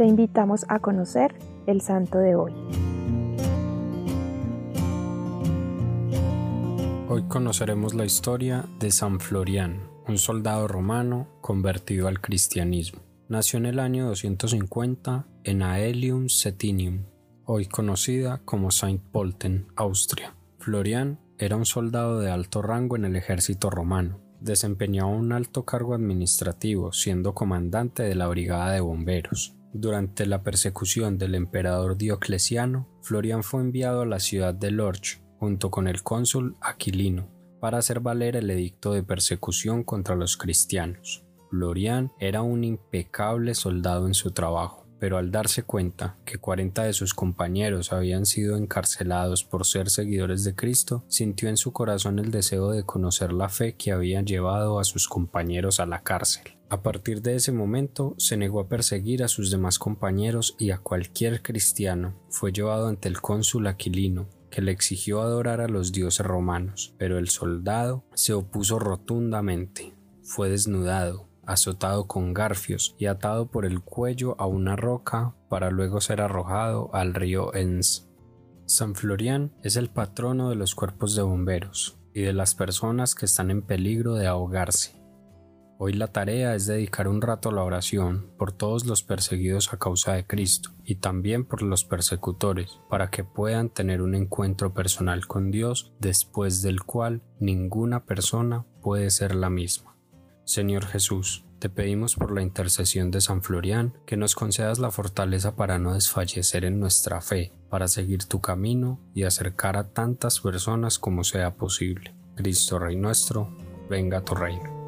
te invitamos a conocer el santo de hoy. Hoy conoceremos la historia de San Florian, un soldado romano convertido al cristianismo. Nació en el año 250 en Aelium Cetinium, hoy conocida como Saint Polten, Austria. Florian era un soldado de alto rango en el ejército romano. Desempeñaba un alto cargo administrativo, siendo comandante de la brigada de bomberos. Durante la persecución del emperador Diocleciano, Florian fue enviado a la ciudad de Lorch junto con el cónsul Aquilino para hacer valer el edicto de persecución contra los cristianos. Florian era un impecable soldado en su trabajo pero al darse cuenta que 40 de sus compañeros habían sido encarcelados por ser seguidores de Cristo, sintió en su corazón el deseo de conocer la fe que había llevado a sus compañeros a la cárcel. A partir de ese momento se negó a perseguir a sus demás compañeros y a cualquier cristiano. Fue llevado ante el cónsul Aquilino, que le exigió adorar a los dioses romanos, pero el soldado se opuso rotundamente. Fue desnudado, azotado con garfios y atado por el cuello a una roca para luego ser arrojado al río Enns. San Florian es el patrono de los cuerpos de bomberos y de las personas que están en peligro de ahogarse. Hoy la tarea es dedicar un rato a la oración por todos los perseguidos a causa de Cristo y también por los persecutores, para que puedan tener un encuentro personal con Dios después del cual ninguna persona puede ser la misma. Señor Jesús, te pedimos por la intercesión de San Florian que nos concedas la fortaleza para no desfallecer en nuestra fe, para seguir tu camino y acercar a tantas personas como sea posible. Cristo Rey nuestro, venga a tu reino.